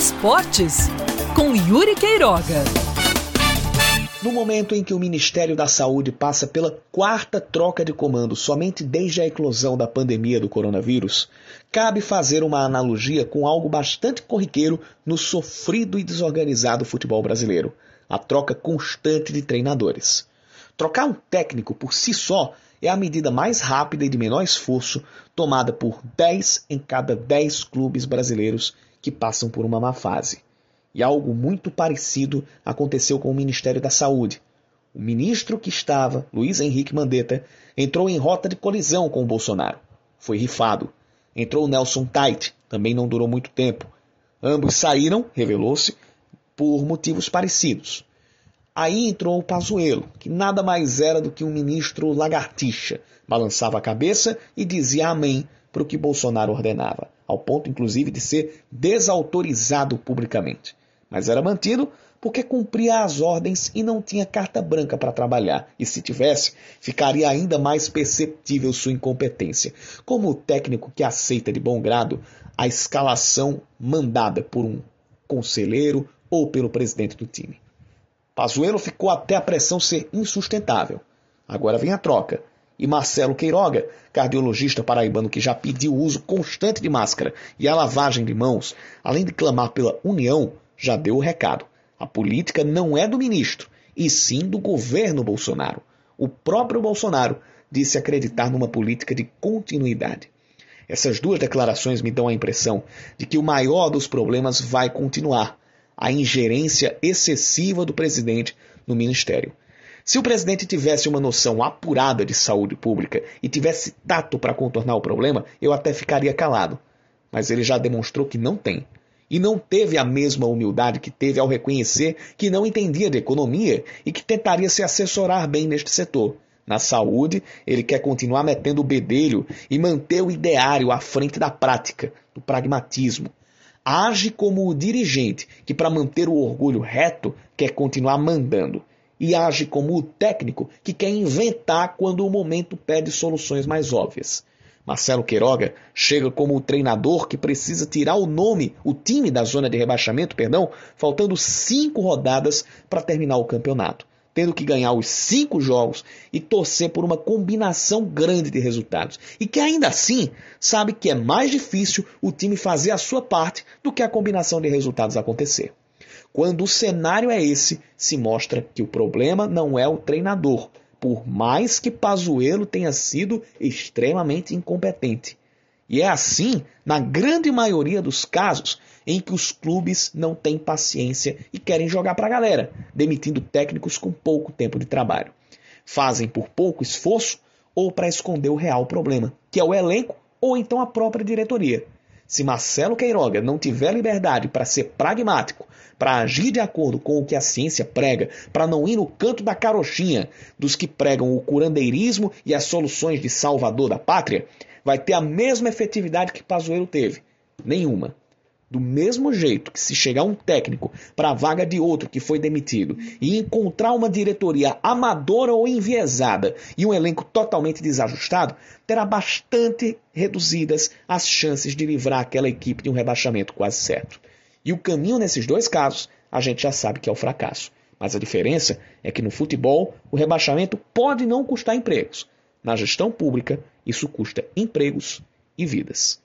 Esportes, com Yuri Queiroga. No momento em que o Ministério da Saúde passa pela quarta troca de comando somente desde a eclosão da pandemia do coronavírus, cabe fazer uma analogia com algo bastante corriqueiro no sofrido e desorganizado futebol brasileiro: a troca constante de treinadores. Trocar um técnico por si só é a medida mais rápida e de menor esforço tomada por 10 em cada 10 clubes brasileiros que passam por uma má fase. E algo muito parecido aconteceu com o Ministério da Saúde. O ministro que estava, Luiz Henrique Mandetta, entrou em rota de colisão com o Bolsonaro. Foi rifado. Entrou Nelson Tait, também não durou muito tempo. Ambos saíram, revelou-se, por motivos parecidos. Aí entrou o Pazuello, que nada mais era do que um ministro lagartixa. Balançava a cabeça e dizia amém para o que Bolsonaro ordenava, ao ponto inclusive de ser desautorizado publicamente mas era mantido porque cumpria as ordens e não tinha carta branca para trabalhar, e se tivesse, ficaria ainda mais perceptível sua incompetência, como o técnico que aceita de bom grado a escalação mandada por um conselheiro ou pelo presidente do time. Pazuello ficou até a pressão ser insustentável. Agora vem a troca. E Marcelo Queiroga, cardiologista paraibano que já pediu o uso constante de máscara e a lavagem de mãos, além de clamar pela união, já deu o recado. A política não é do ministro, e sim do governo Bolsonaro. O próprio Bolsonaro disse acreditar numa política de continuidade. Essas duas declarações me dão a impressão de que o maior dos problemas vai continuar: a ingerência excessiva do presidente no ministério. Se o presidente tivesse uma noção apurada de saúde pública e tivesse tato para contornar o problema, eu até ficaria calado. Mas ele já demonstrou que não tem e não teve a mesma humildade que teve ao reconhecer que não entendia de economia e que tentaria se assessorar bem neste setor. Na saúde, ele quer continuar metendo o bedelho e manter o ideário à frente da prática, do pragmatismo. Age como o dirigente que, para manter o orgulho reto, quer continuar mandando. E age como o técnico que quer inventar quando o momento pede soluções mais óbvias. Marcelo Queiroga chega como o treinador que precisa tirar o nome, o time da zona de rebaixamento, perdão, faltando cinco rodadas para terminar o campeonato, tendo que ganhar os cinco jogos e torcer por uma combinação grande de resultados. E que ainda assim sabe que é mais difícil o time fazer a sua parte do que a combinação de resultados acontecer. Quando o cenário é esse, se mostra que o problema não é o treinador, por mais que Pazuello tenha sido extremamente incompetente. E é assim na grande maioria dos casos em que os clubes não têm paciência e querem jogar para a galera, demitindo técnicos com pouco tempo de trabalho. Fazem por pouco esforço ou para esconder o real problema, que é o elenco ou então a própria diretoria. Se Marcelo Queiroga não tiver liberdade para ser pragmático, para agir de acordo com o que a ciência prega, para não ir no canto da carochinha dos que pregam o curandeirismo e as soluções de salvador da pátria, vai ter a mesma efetividade que Pazuello teve. Nenhuma. Do mesmo jeito que se chegar um técnico para a vaga de outro que foi demitido e encontrar uma diretoria amadora ou enviesada e um elenco totalmente desajustado, terá bastante reduzidas as chances de livrar aquela equipe de um rebaixamento quase certo. E o caminho nesses dois casos, a gente já sabe que é o fracasso. Mas a diferença é que no futebol, o rebaixamento pode não custar empregos. Na gestão pública, isso custa empregos e vidas.